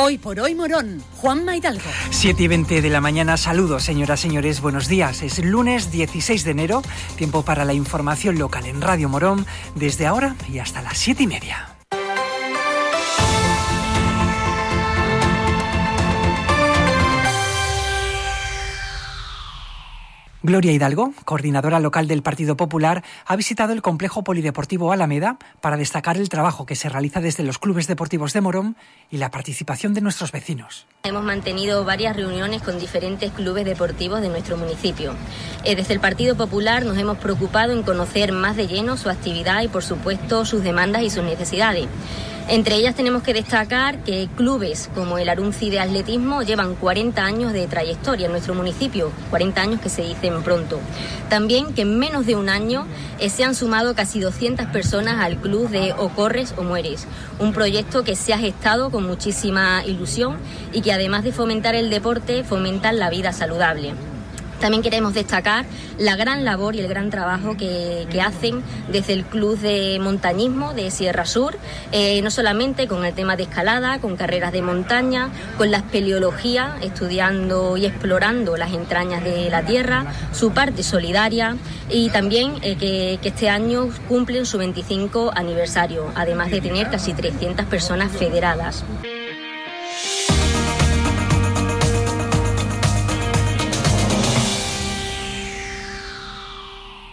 Hoy por hoy Morón, Juan Maidalgo. 7 y 20 de la mañana, saludos señoras, señores, buenos días. Es lunes 16 de enero, tiempo para la información local en Radio Morón, desde ahora y hasta las 7 y media. Gloria Hidalgo, coordinadora local del Partido Popular, ha visitado el complejo polideportivo Alameda para destacar el trabajo que se realiza desde los clubes deportivos de Morón y la participación de nuestros vecinos. Hemos mantenido varias reuniones con diferentes clubes deportivos de nuestro municipio. Eh, desde el Partido Popular nos hemos preocupado en conocer más de lleno su actividad y, por supuesto, sus demandas y sus necesidades. Entre ellas tenemos que destacar que clubes como el Arunci de Atletismo llevan 40 años de trayectoria en nuestro municipio, 40 años que se dicen pronto. También que en menos de un año eh, se han sumado casi 200 personas al club de O Corres o Mueres, un proyecto que se ha gestado con muchísima ilusión y que además de fomentar el deporte, fomentan la vida saludable. También queremos destacar la gran labor y el gran trabajo que, hacen desde el Club de Montañismo de Sierra Sur, eh, no solamente con el tema de escalada, con carreras de montaña, con la espeleología, estudiando y explorando las entrañas de la Tierra, su parte solidaria y también eh, que, que este año cumplen su 25 aniversario, además de tener casi 300 personas federadas.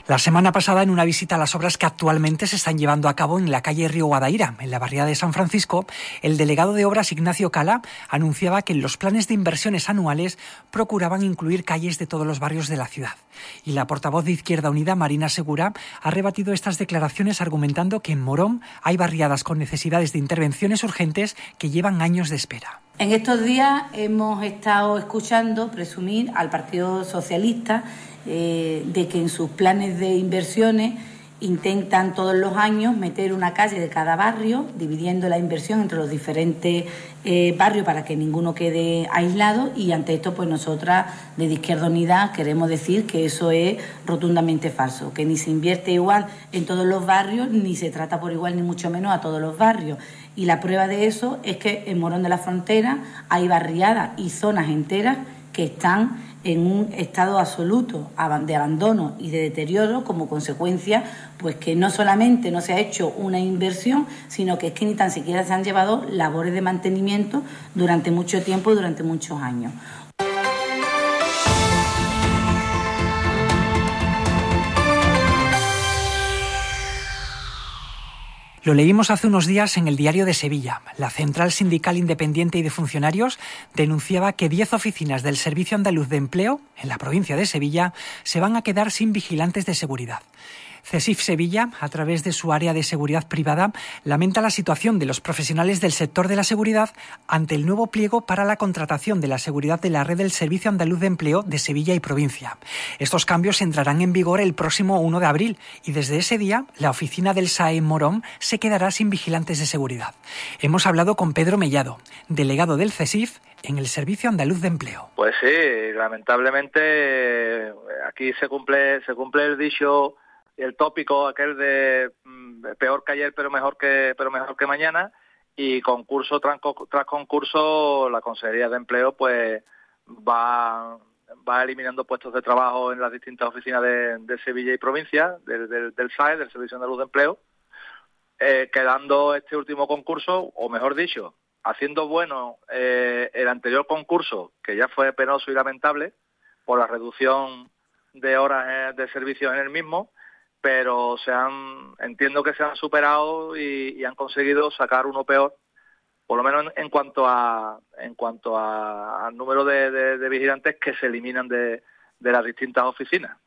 La semana pasada, en una visita a las obras que actualmente se están llevando a cabo en la calle Río Guadaira, en la barriada de San Francisco, el delegado de obras Ignacio Cala anunciaba que en los planes de inversiones anuales procuraban incluir calles de todos los barrios de la ciudad. Y la portavoz de Izquierda Unida, Marina Segura, ha rebatido estas declaraciones argumentando que en Morón hay barriadas con necesidades de intervenciones urgentes que llevan años de espera. En estos días hemos estado escuchando presumir al Partido Socialista eh, de que en sus planes de inversiones intentan todos los años meter una calle de cada barrio, dividiendo la inversión entre los diferentes eh, barrios para que ninguno quede aislado y ante esto pues nosotras desde Izquierda Unida queremos decir que eso es rotundamente falso, que ni se invierte igual en todos los barrios, ni se trata por igual ni mucho menos a todos los barrios. Y la prueba de eso es que en Morón de la Frontera hay barriadas y zonas enteras que están en un estado absoluto de abandono y de deterioro como consecuencia, pues que no solamente no se ha hecho una inversión, sino que es que ni tan siquiera se han llevado labores de mantenimiento durante mucho tiempo durante muchos años. Lo leímos hace unos días en el diario de Sevilla. La Central Sindical Independiente y de Funcionarios denunciaba que 10 oficinas del Servicio Andaluz de Empleo, en la provincia de Sevilla, se van a quedar sin vigilantes de seguridad. CESIF Sevilla, a través de su área de seguridad privada, lamenta la situación de los profesionales del sector de la seguridad ante el nuevo pliego para la contratación de la seguridad de la red del Servicio Andaluz de Empleo de Sevilla y provincia. Estos cambios entrarán en vigor el próximo 1 de abril y desde ese día la oficina del SAE Morón se quedará sin vigilantes de seguridad. Hemos hablado con Pedro Mellado, delegado del CESIF en el Servicio Andaluz de Empleo. Pues sí, lamentablemente aquí se cumple se cumple el dicho el tópico aquel de mm, peor que ayer pero mejor que pero mejor que mañana y concurso tras, concurso la Consejería de Empleo pues va va eliminando puestos de trabajo en las distintas oficinas de, Sevilla y provincia del, del, SAE, del Servicio de Luz de Empleo, eh, quedando este último concurso, o mejor dicho, haciendo bueno eh, el anterior concurso, que ya fue penoso y lamentable por la reducción de horas eh, de servicio en el mismo, pero se han, entiendo que se han superado y, han conseguido sacar uno peor, por lo menos en, cuanto a en cuanto a, al número de, vigilantes que se eliminan de las distintas oficinas.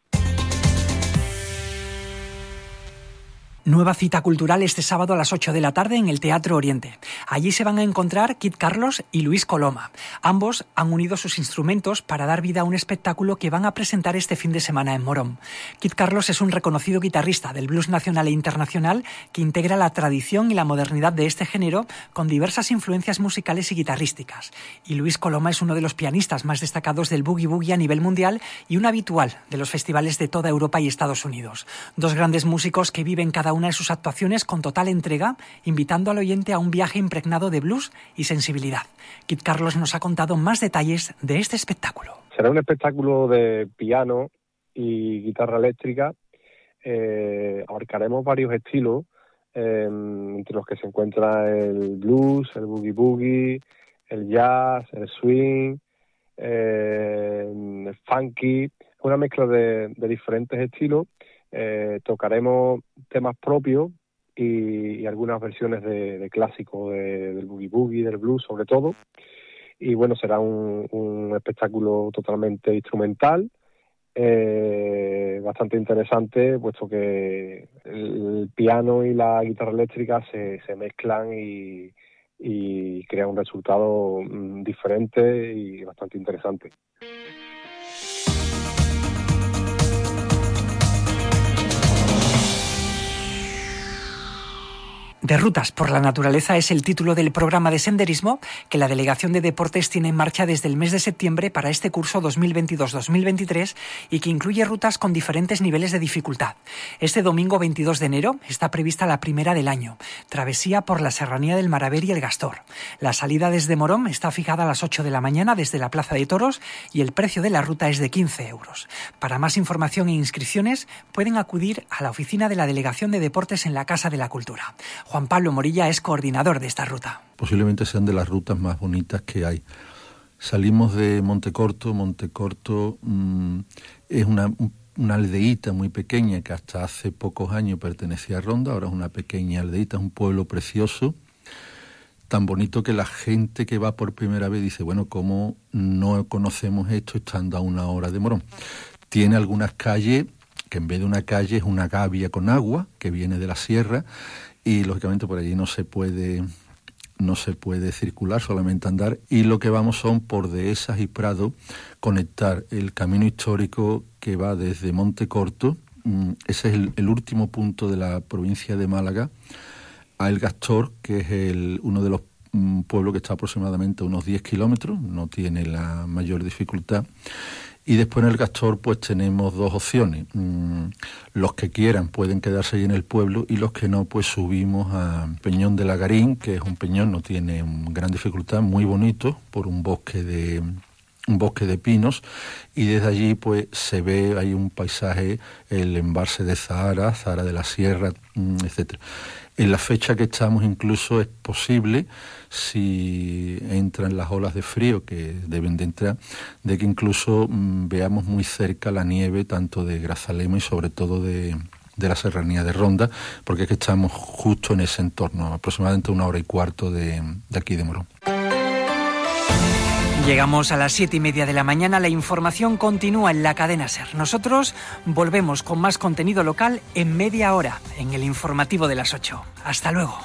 Nueva cita cultural este sábado a las 8 de la tarde en el Teatro Oriente. Allí se van a encontrar Kit Carlos y Luis Coloma. Ambos han unido sus instrumentos para dar vida a un espectáculo que van a presentar este fin de semana en Morón. Kit Carlos es un reconocido guitarrista del blues nacional e internacional que integra la tradición y la modernidad de este género con diversas influencias musicales y guitarrísticas. Y Luis Coloma es uno de los pianistas más destacados del boogie boogie a nivel mundial y un habitual de los festivales de toda Europa y Estados Unidos. Dos grandes músicos que viven cada uno una de sus actuaciones con total entrega, invitando al oyente a un viaje impregnado de blues y sensibilidad. Kit Carlos nos ha contado más detalles de este espectáculo. Será un espectáculo de piano y guitarra eléctrica. Eh, abarcaremos varios estilos, em, entre los que se encuentra el blues, el boogie boogie, el jazz, el swing, em, el funky, una mezcla de, diferentes estilos. Eh, tocaremos temas propios y, algunas versiones de, clásicos del boogie boogie, del blues sobre todo. Y bueno, será un, espectáculo totalmente instrumental, eh, bastante interesante, puesto que el piano y la guitarra eléctrica se, se mezclan y, y crean un resultado mm, diferente y bastante interesante. De rutas por la naturaleza es el título del programa de senderismo que la Delegación de Deportes tiene en marcha desde el mes de septiembre para este curso 2022-2023 y que incluye rutas con diferentes niveles de dificultad. Este domingo 22 de enero está prevista la primera del año, travesía por la serranía del Maraver y el Gastor. La salida desde Morón está fijada a las 8 de la mañana desde la Plaza de Toros y el precio de la ruta es de 15 euros. Para más información e inscripciones pueden acudir a la oficina de la Delegación de Deportes en la Casa de la Cultura. Pablo Morilla es coordinador de esta ruta. Posiblemente sean de las rutas más bonitas que hay. Salimos de Montecorto. Montecorto mmm, es una, una aldeíta muy pequeña que hasta hace pocos años pertenecía a Ronda, ahora es una pequeña aldeíta, es un pueblo precioso, tan bonito que la gente que va por primera vez dice, bueno, ¿cómo no conocemos esto estando a una hora de Morón? Tiene algunas calles que en vez de una calle es una gavia con agua que viene de la sierra y lógicamente por allí no se puede no se puede circular, solamente andar, y lo que vamos son por dehesas y Prado, conectar el camino histórico que va desde Monte Corto, mm, ese es el, último punto de la provincia de Málaga, a El Gastor, que es el, uno de los mm, pueblos que está aproximadamente unos 10 kilómetros, no tiene la mayor dificultad, y después en el Gastor pues tenemos dos opciones. Mm, los que quieran pueden quedarse ahí en el pueblo y los que no pues subimos a Peñón de la Garín, que es un peñón, no tiene gran dificultad, muy bonito, por un bosque de un bosque de pinos y desde allí pues se ve hay un paisaje el embalse de Zahara, Zahara de la Sierra, mm, etcétera. En la fecha que estamos incluso es posible, si entran las olas de frío que deben de entrar, de que incluso mm, veamos muy cerca la nieve tanto de Grazalema y sobre todo de, la serranía de Ronda, porque es que estamos justo en ese entorno, aproximadamente una hora y cuarto de, de aquí de Morón. Llegamos a las siete y media de la mañana. La información continúa en la cadena Ser. Nosotros volvemos con más contenido local en media hora en el informativo de las 8. Hasta luego.